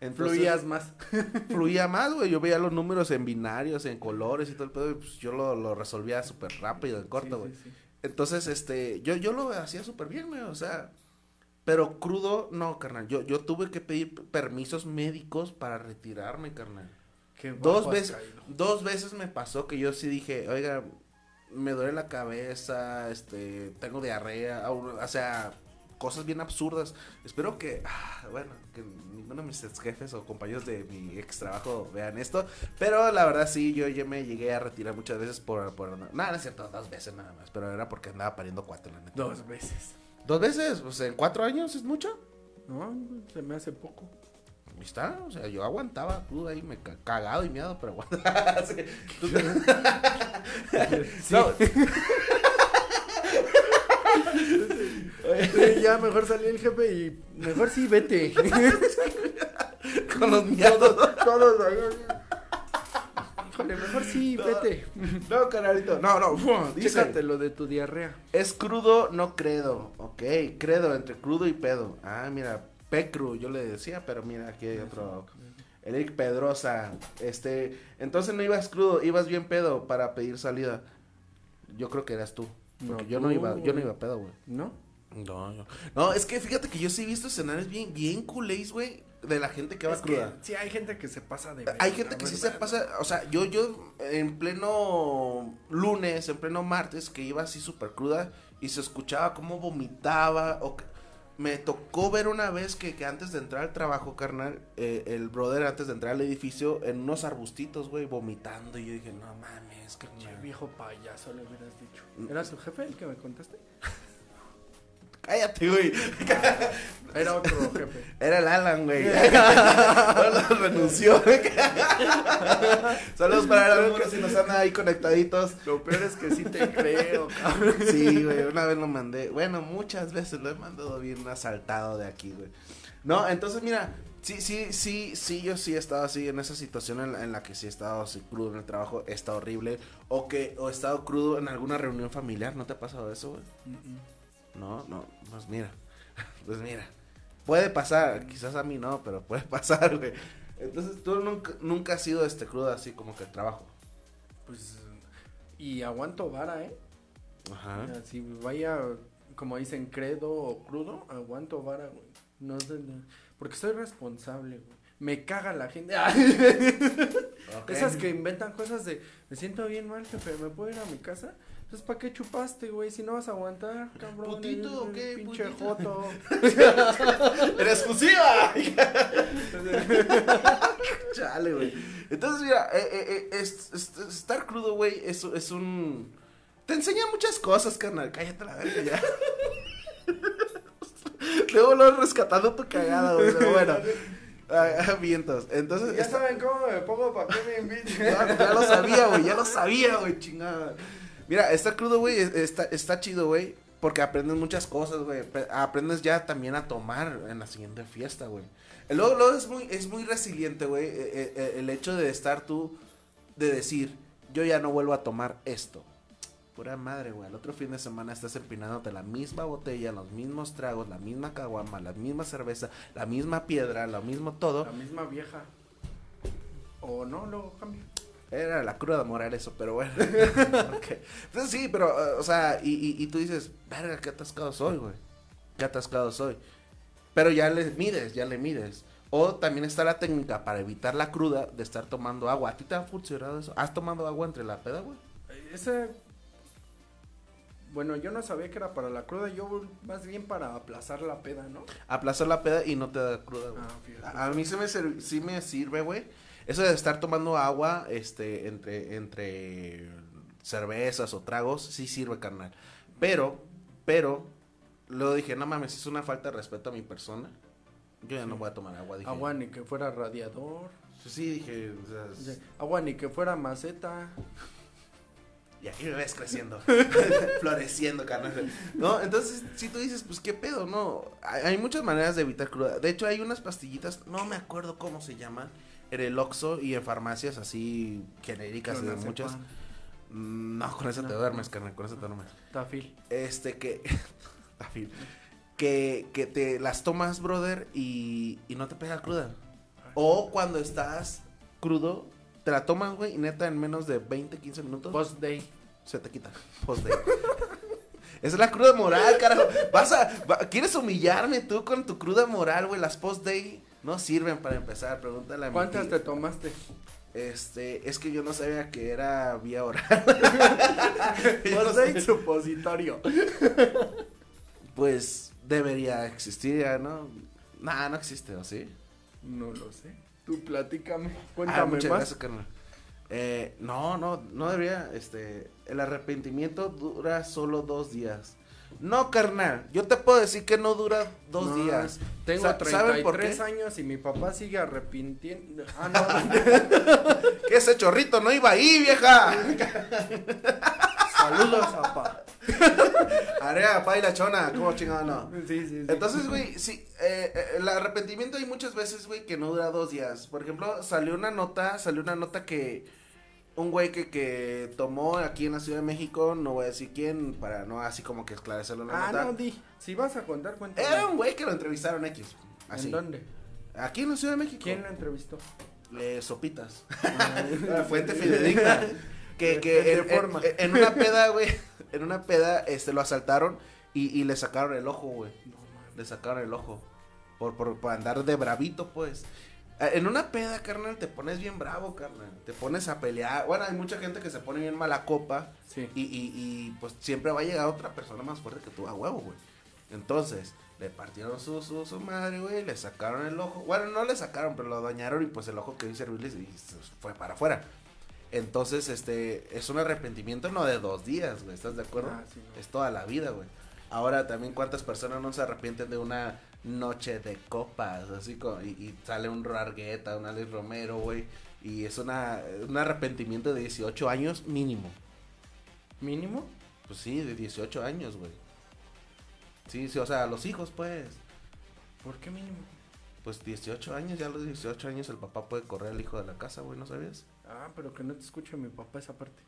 Entonces, Fluías más. fluía más, güey. Yo veía los números en binarios, en colores y todo el pedo. Y pues yo lo, lo resolvía súper rápido, en corto, Sí, güey. sí, sí. Entonces, este, yo, yo lo hacía súper bien, güey, o sea, pero crudo, no, carnal, yo, yo tuve que pedir permisos médicos para retirarme, carnal. Qué Dos veces, caído. dos veces me pasó que yo sí dije, oiga, me duele la cabeza, este, tengo diarrea, o o sea, cosas bien absurdas. Espero que, ah, bueno, que ninguno de mis ex jefes o compañeros de mi ex trabajo vean esto, pero la verdad sí, yo ya me llegué a retirar muchas veces por, por, no es cierto, dos veces nada más, pero era porque andaba pariendo cuatro, la neta. Dos veces. ¿Dos veces? Pues en cuatro años es mucho. No, se me hace poco. Está, o sea, yo aguantaba crudo ahí, me ca- cagado y miado, pero aguantaba. Sí. No, ya mejor salió el jefe y mejor sí vete. con los miados. todos, todos. Híjole, mejor sí, No. vete. No, canalito. No, no. Chécate lo de tu diarrea. es crudo, no credo. Ok, credo, entre crudo y pedo. Ah, mira, pecru, yo le decía, pero mira, aquí hay otro. Eric Pedrosa, este, entonces no ibas crudo, ibas bien pedo para pedir salida. Yo creo que eras tú. No, yo no iba, yo no iba pedo, güey. ¿No? No, yo- no, es que fíjate que yo sí he visto escenarios bien, bien culés, güey, de la gente que va Es cruda. sí, hay gente que se pasa de Hay gente que sí se pasa, o sea, yo, yo en pleno lunes, en pleno martes, que iba así súper cruda y se escuchaba cómo vomitaba. O me tocó ver una vez que, que antes de entrar al trabajo, carnal, eh, el brother antes de entrar al edificio, en unos arbustitos, güey, vomitando. Y yo dije, no mames, Che, carnal. viejo payaso, le hubieras dicho. ¿Era tu jefe el que me contaste? Cállate, güey. Era otro jefe. Era el Alan, güey. Ahora renunció. Saludos para el Alan, si nos andan ahí conectaditos. Lo peor es que sí te creo, cabrón. Sí, güey, una vez lo mandé. Bueno, muchas veces lo he mandado bien asaltado de aquí, güey. No, entonces mira, sí, sí, sí, sí, yo sí he estado así en esa situación en la, en la que sí he estado así crudo en el trabajo, está horrible. O que, o he estado crudo en alguna reunión familiar, ¿no te ha pasado eso, güey? No, no, pues mira, pues mira. Puede pasar, quizás a mí no, pero puede pasar, güey. Entonces tú nunca, nunca has sido este crudo así como que el trabajo. Pues. Y aguanto vara, ¿eh? Ajá. Si vaya, como dicen, credo o crudo, aguanto vara, güey. No sé, porque soy responsable, güey. Me caga la gente. Esas que inventan cosas de, me siento bien mal, jefe, ¿me puedo ir a mi casa? Entonces, ¿para qué chupaste, güey? Si no vas a aguantar, cabrón. ¿Putito o qué, Pinche putito? joto. ¡En exclusiva! Chale, güey. Entonces, mira, eh, eh, eh, es- es- estar crudo, güey, es, es un... Te enseña muchas cosas, carnal. Cállate la verga ya. Luego lo rescatando tu cagada, güey. Pero bueno. Ah, vientos. Entonces, Ya saben cómo me pongo para que me inviten. ya, ya lo sabía, güey, ya lo sabía, güey, chingada. Mira, está crudo, güey, es- está, chido, güey, porque aprendes muchas cosas, güey. Aprendes ya también a tomar en la siguiente fiesta, güey. Luego, es muy, es muy resiliente, güey, eh, eh, eh, el hecho de estar tú, de decir, yo ya no vuelvo a tomar esto. Pura madre, güey. El otro fin de semana estás empinándote la misma botella, los mismos tragos, la misma caguama, la misma cerveza, la misma piedra, lo mismo todo. La misma vieja. O no, luego cambio. Era la cruda moral eso, pero bueno. Ok. Pues sí, pero, uh, o sea, y, y, y tú dices, verga, qué atascado soy, güey. Qué atascado soy. Pero ya le mides, ya le mides. O también está la técnica para evitar la cruda de estar tomando agua. ¿A ti te ha funcionado eso? ¿Has tomado agua entre la peda, güey? Ese. Bueno, yo no sabía que era para la cruda, yo más bien para aplazar la peda, ¿no? Aplazar la peda y no te da cruda, güey. Ah. A, a mí se me sí me sirve, güey. Eso de estar tomando agua, este, entre, entre cervezas o tragos, sí sirve, carnal. Pero, pero, luego dije, no mames, es una falta de respeto a mi persona. Yo ya no voy a tomar agua, dije. Agua ni que fuera radiador. Sí, dije, o sea, o sea, Agua ni que fuera maceta. Y aquí me ves creciendo, floreciendo, carnal. No, entonces, si tú dices, pues, ¿qué pedo? No, hay, hay muchas maneras de evitar cruda. De hecho, hay unas pastillitas, no me acuerdo cómo se llaman, en el Oxxo y en farmacias así genéricas de muchas. No, con eso te duermes, carnal, con eso te duermes. Tafil. Este, que... Afil. que, que te las tomas, brother, y, y no te pega cruda. O cuando estás crudo, te la tomas, güey, y neta en menos de 20, 15 minutos Post day. se te quita. Post day. Esa es la cruda moral, carajo. Vas a, va- ¿Quieres humillarme tú con tu cruda moral, güey? Las post day no sirven para empezar. Pregúntale a ¿Cuántas te tomaste? Este, es que yo no sabía que era vía oral. Post day supositorio. Pues debería existir, ya, ¿no? Nah, no existe, ¿o sí? No lo sé. Tú platícame. Ah, Cuéntame muchas más. gracias, carnal. Eh, no, no, no debería, este, el arrepentimiento dura solo dos días. No, carnal, yo te puedo decir que no dura dos No, días. Tengo Sa- ¿Saben por 33 qué? años y mi papá sigue arrepintiendo. Ah, no. Que ese chorrito no iba ahí, vieja. Saludos, papá. Area, pa y la chona, ¿cómo chingado no? Sí, sí, sí. Entonces, güey, sí, eh, eh, el arrepentimiento hay muchas veces, güey, que no dura dos días. Por ejemplo, salió una nota, salió una nota que un güey que, que tomó aquí en la Ciudad de México, no voy a decir quién, para no así como que esclarecerlo en la Ah, nota. no, di. Si vas a contar, cuéntame. Era un güey que lo entrevistaron X, así. ¿En dónde? Aquí en la Ciudad de México. ¿Quién lo entrevistó? Le sopitas. Ah, La fuente fidedigna. Que, que en, en- en una peda, güey, en una peda, este, lo asaltaron y, y le sacaron el ojo, güey. Le sacaron el ojo. Por, por, por andar de bravito, pues. Eh, En una peda, carnal, te pones bien bravo, carnal. Te pones a pelear. Bueno, hay mucha gente que se pone bien mala copa. Sí. Y, y, y pues siempre va a llegar otra persona más fuerte que tú a huevo, güey. Entonces, le partieron su, su, su madre, güey, le sacaron el ojo. Bueno, no le sacaron, pero lo dañaron y pues el ojo quedó inservible y se fue para afuera. Entonces, este, es un arrepentimiento no de dos días, güey, ¿estás de acuerdo? Ah, sí, no. Es toda la vida, güey. Ahora también cuántas personas no se arrepienten de una noche de copas, así como, y, y sale un Rargueta, un Alex Romero, güey, y es una, un arrepentimiento de 18 años mínimo. ¿Mínimo? Pues sí, de 18 años, güey. Sí, sí, o sea, los hijos, pues. ¿Por qué mínimo? Pues 18 años, ya a los 18 años el papá puede correr al hijo de la casa, güey, ¿no sabías? Ah, pero que no te escuche mi papá esa parte.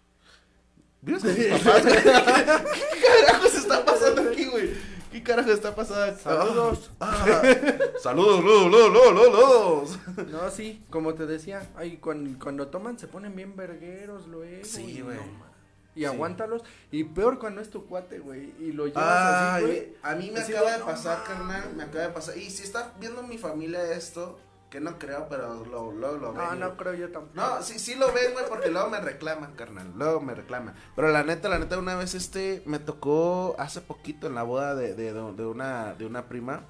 ¿Vives con tus papás, güey? ¿Qué carajos está pasando aquí, güey? ¿Qué carajos está pasando aquí? Saludos. Ah, saludos, lo, lo, lo, lo. No, sí, como te decía, ay, cuando, cuando toman se ponen bien vergueros luego. Sí, güey. no y Sí. aguántalos. Y peor cuando es tu cuate, güey. Y lo llevas Ay, así, güey. a mí me acaba de, pasar, carnal, me acaba de pasar. Y si está viendo mi familia esto, que no creo, pero lo, lo, lo No, ven. no creo yo tampoco. No, sí, sí lo ven, güey, porque luego me reclaman, carnal. Luego me reclaman. Pero la neta, la neta, una vez este me tocó hace poquito en la boda de, de, de una, de una prima.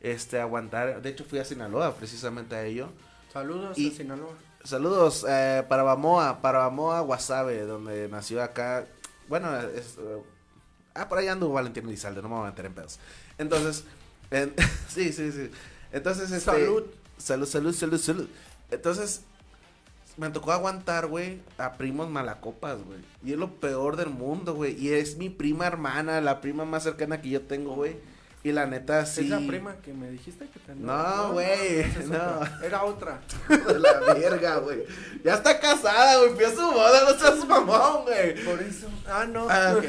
Este, aguantar. De hecho, fui a Sinaloa precisamente a ello. Saludos Y- a Sinaloa. Saludos eh, para Bamoa, para Bamoa Guasave, donde nació acá. Bueno, es, eh, ah, por ahí ando Valentín Elizalde, no me voy a meter en pedos. Entonces, en- sí, sí, sí. Entonces, este, Salud. Salud, salud, salud, salud. Entonces, me tocó aguantar, güey, a primos malacopas, güey. Y es lo peor del mundo, güey. Y es mi prima hermana, la prima más cercana que yo tengo, güey. Y la neta, sí. ¿Es la prima que me dijiste que te No, güey, no. Era otra. de la verga, güey. Ya está casada, güey. Fui su boda, no seas mamón, güey. Por eso. Ah, no. Ah, ok.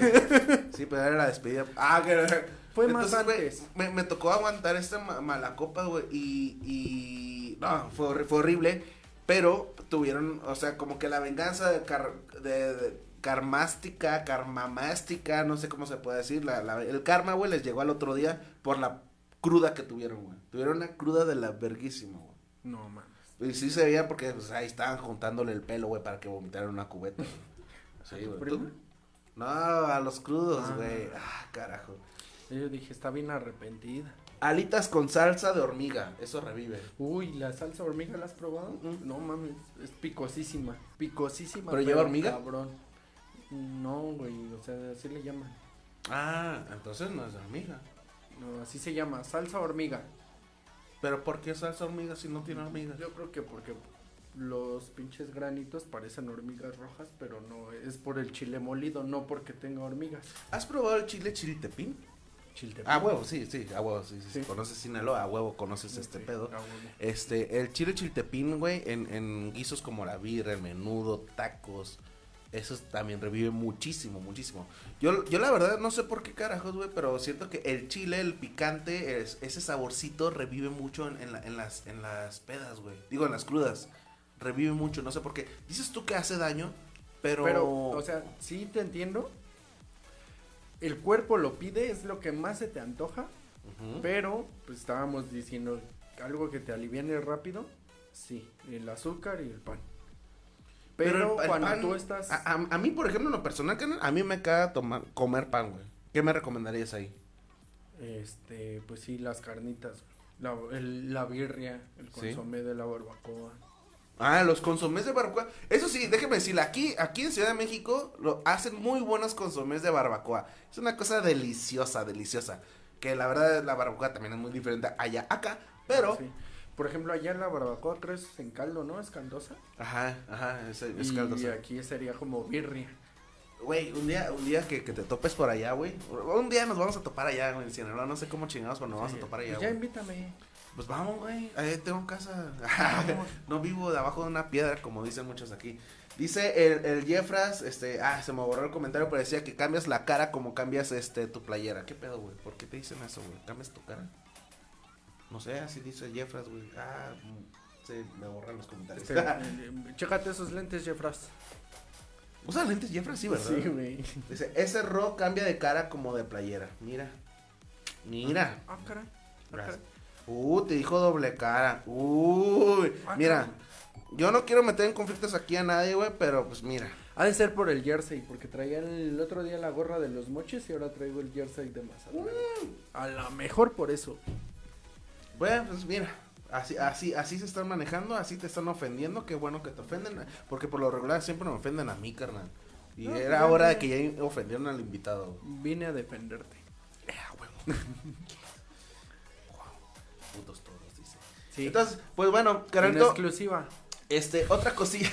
Sí, pero era la despedida. Ah, que Fue Entonces, antes. me, me tocó aguantar esta ma- mala copa, güey. Y, y. No, fue, fue horrible. Pero tuvieron, o sea, como que la venganza de, car- de, de karmástica, karmamástica, no sé cómo se puede decir. La, la- el karma, güey, les llegó al otro día por la cruda que tuvieron, güey. Tuvieron una cruda de la verguísima, güey. No, mames. Y sí se veía porque pues, ahí estaban juntándole el pelo, güey, para que vomitaran una cubeta. güey. Sí, güey. No, a los crudos, Ah. güey. Ah, carajo. Yo dije, está bien arrepentida. Alitas con salsa de hormiga, eso revive. Uy, ¿la salsa hormiga la has probado? Mm. No mames, es picosísima. Picosísima. ¿Pero lleva hormiga? Cabrón. No, güey, o sea, así le llaman. Ah, entonces no es de hormiga. No, así se llama, salsa hormiga. Pero ¿por qué salsa hormiga si no tiene hormiga? Yo creo que porque los pinches granitos parecen hormigas rojas, pero no, es por el chile molido, no porque tenga hormigas. ¿Has probado el chile chiltepín? Chiltepín. A huevo, sí, sí, a huevo, sí, sí, sí. Conoces Sinaloa, a huevo conoces Sí, este pedo. Este, el chile chiltepín, güey, en, en guisos como la birra, el menudo, tacos. Eso también revive muchísimo, muchísimo. Yo, yo la verdad no sé por qué carajos, güey, pero siento que el chile, el picante, es- ese saborcito revive mucho en, en la- en las, en las pedas, güey. Digo, en las crudas. Revive mucho, no sé por qué. Dices tú que hace daño, pero... Pero, o sea, sí te entiendo. El cuerpo lo pide, es lo que más se te antoja. Pero, pues estábamos diciendo algo que te aliviane rápido. Sí, el azúcar y el pan. Pero, el cuando pan- tú estás. A, a- a mí, por ejemplo, en lo personal, a mí me tomar, comer pan, güey. ¿Qué me recomendarías ahí? Este, pues sí, las carnitas. La, el- la birria, el Sí. consomé de la barbacoa. Ah, los consomés de barbacoa. Eso sí, déjeme decirle, aquí, aquí en Ciudad de México lo hacen muy buenos consomés de barbacoa. Es una cosa deliciosa, deliciosa. Que la verdad la barbacoa también es muy diferente allá, acá, pero... Sí. Por ejemplo, allá en la barbacoa crees en caldo, ¿no? Es caldosa. Ajá, ajá, es, es y caldosa. aquí sería como birria. Güey, un día, un día que, que te topes por allá, güey. Un día nos vamos a topar allá, güey, en Sinaloa. No sé cómo chingados, pero nos vamos a topar allá, Pues ya invítame. Pues vamos, güey. Tengo casa. no vivo debajo de una piedra, como dicen muchos aquí. Dice el, el Jeffras, este, ah, se me borró el comentario, pero decía que cambias la cara como cambias este tu playera. ¿Qué pedo, güey? ¿Por qué te dicen eso, güey? ¿Cambias tu cara? No sé, así dice Jeffras, güey. Ah, se me borran los comentarios. Este, eh, chécate esos lentes, Jeffras. Usa lentes Jeffras, sí, ¿verdad? Sí, güey. Dice, ese ro cambia de cara como de playera. Mira. Mira. Ah. Ah. Uh, te dijo doble cara. Uy. Ah, Mira. Yo no quiero meter en conflictos aquí a nadie, güey, pero pues mira. Ha de ser por el jersey, porque traía el otro día la gorra de los moches y ahora traigo el jersey de Mazatlán. A lo mejor por eso. Bueno, pues mira. Así, así, así se están manejando, así te están ofendiendo, qué bueno que te ofenden, porque por lo regular siempre me ofenden a mí, carnal. Y No, era hora de que ya ofendieron al invitado. Vine a defenderte. Eh, huevo. Putos todos, dice. Sí. Entonces, pues bueno, en carnalito, exclusiva. Este, otra cosilla.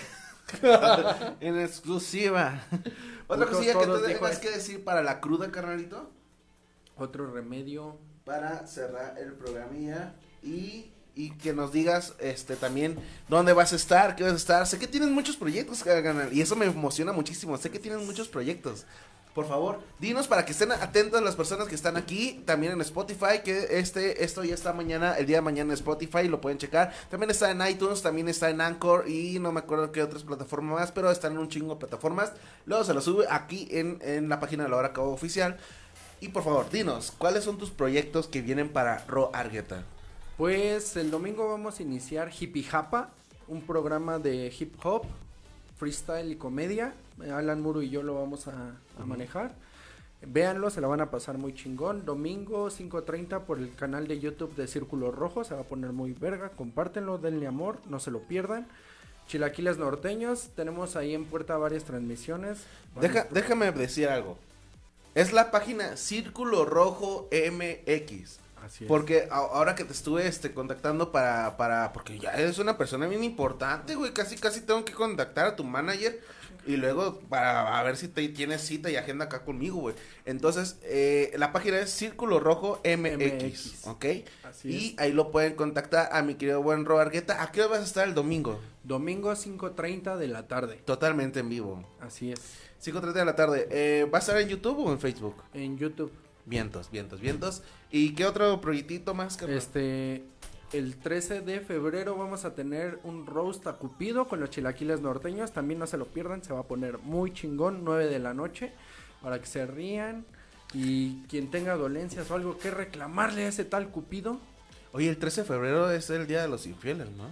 en exclusiva. otra Putos cosilla que tú tengas que decir para la cruda, carnalito. Otro remedio. Para cerrar el programilla. Y, y que nos digas este también dónde vas a estar, qué vas a estar. Sé que tienes muchos proyectos. Y eso me emociona muchísimo. Sé que tienes muchos proyectos. Por favor, dinos para que estén atentas las personas que están aquí, también en Spotify, que este, esto ya está mañana, el día de mañana en Spotify, lo pueden checar. También está en iTunes, también está en Anchor y no me acuerdo qué otras plataformas más, pero están en un chingo de plataformas. Luego se lo sube aquí en, en la página de la hora Cabo oficial. Y por favor, dinos, ¿cuáles son tus proyectos que vienen para Ro Argueta? Pues el domingo vamos a iniciar Hippie Japa, un programa de hip hop, freestyle y comedia. Alan Muro y yo lo vamos a, a manejar. Véanlo, se la van a pasar muy chingón. Domingo 5.30 por el canal de YouTube de Círculo Rojo. Se va a poner muy verga. Compártenlo, denle amor, no se lo pierdan. Chilaquiles norteños. Tenemos ahí en puerta varias transmisiones. Deja, déjame decir algo. Es la página Círculo Rojo MX. Así es. Porque a- ahora que te estuve este, contactando para, para, porque ya eres una persona bien importante, güey, casi, casi tengo que contactar a tu manager y luego para a ver si te tienes cita y agenda acá conmigo, güey. Entonces, eh, la página es Círculo Rojo MX, MX. ¿ok? Así y es. ahí lo pueden contactar a mi querido buen Robargueta. ¿A qué hora vas a estar el domingo? Domingo 5.30 de la tarde. Totalmente en vivo. Así es. 5.30 de la tarde. Eh, ¿Va a estar en YouTube o en Facebook? En YouTube. Vientos, vientos, vientos. ¿Y qué otro proyectito más? Este, el 13 de febrero vamos a tener un roast a Cupido con los chilaquiles norteños. También no se lo pierdan, se va a poner muy chingón, 9 de la noche, para que se rían. Y quien tenga dolencias o algo que reclamarle a ese tal Cupido, Oye, el 13 de febrero es el Día de los Infieles, ¿no?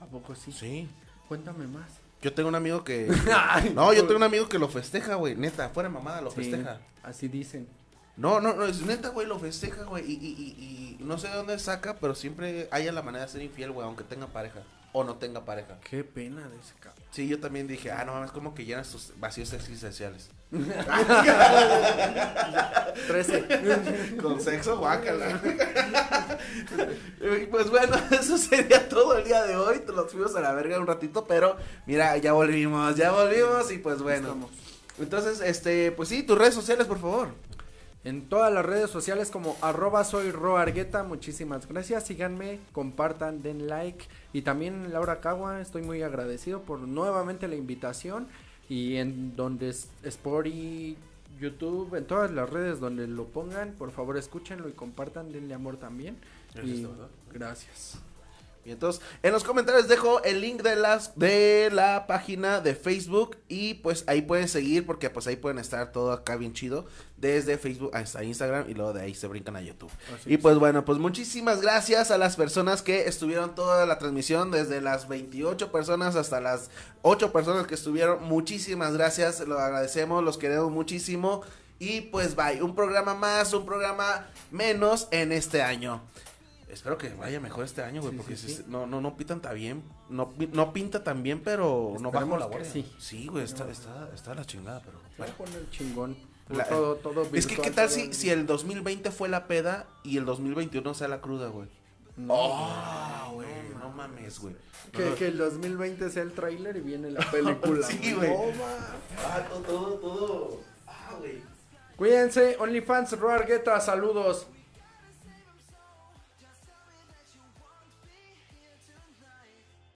¿a poco sí? Sí. Cuéntame más. Yo tengo un amigo que... No, yo tengo un amigo que lo festeja, güey. Neta, fuera mamada, lo Sí, festeja. así dicen. No, no, no, es neta, güey, lo festeja, güey. Y, y, y, y no sé de dónde saca, pero siempre haya la manera de ser infiel, güey, aunque tenga pareja. O no tenga pareja. Qué pena de ese cabrón. Sí, yo también dije, ah, no mames, como que llenas tus vacíos existenciales. 13. Con sexo, guácala. Pues bueno, eso sería todo el día de hoy. Te los fuimos a la verga un ratito, pero mira, ya volvimos, ya volvimos y pues bueno. Estamos. Entonces, este, pues sí, tus redes sociales, por favor. En todas las redes sociales como arroba soy roargueta, muchísimas gracias, síganme, compartan, den like. Y también Laura Cagua, estoy muy agradecido por nuevamente la invitación. Y en donde es Spotify, YouTube, en todas las redes donde lo pongan, por favor escúchenlo y compartan, denle amor también. Gracias, y gracias. Y entonces, en los comentarios dejo el link de las de la página de Facebook y pues ahí pueden seguir porque pues ahí pueden estar todo acá bien chido desde Facebook hasta Instagram y luego de ahí se brincan a YouTube. Así Y es. pues bueno, pues muchísimas gracias a las personas que estuvieron toda la transmisión, desde las 28 personas hasta las 8 personas que estuvieron. Muchísimas gracias, lo agradecemos, los queremos muchísimo. Y pues bye, un programa más, un programa menos en este año. Espero que vaya mejor este año, güey, Sí, porque sí, sí. no, no, no pintan tan bien, no, no pinta tan bien, pero no bajo Esperemos la guardia. sí. Sí, güey, está, está, está la chingada, pero bueno. poner chingón. La- todo, todo Es que, ¿qué virtual, tal si, en- si el 2020 fue la peda y el 2021 sea la cruda, güey? ¡Oh, güey! No mames, güey. No, Que, no. que el 2020 sea el tráiler y viene la película. Sí, güey. No. Ah, todo, todo, todo. Ah, güey. Cuídense, OnlyFans, Roar Guetta, saludos.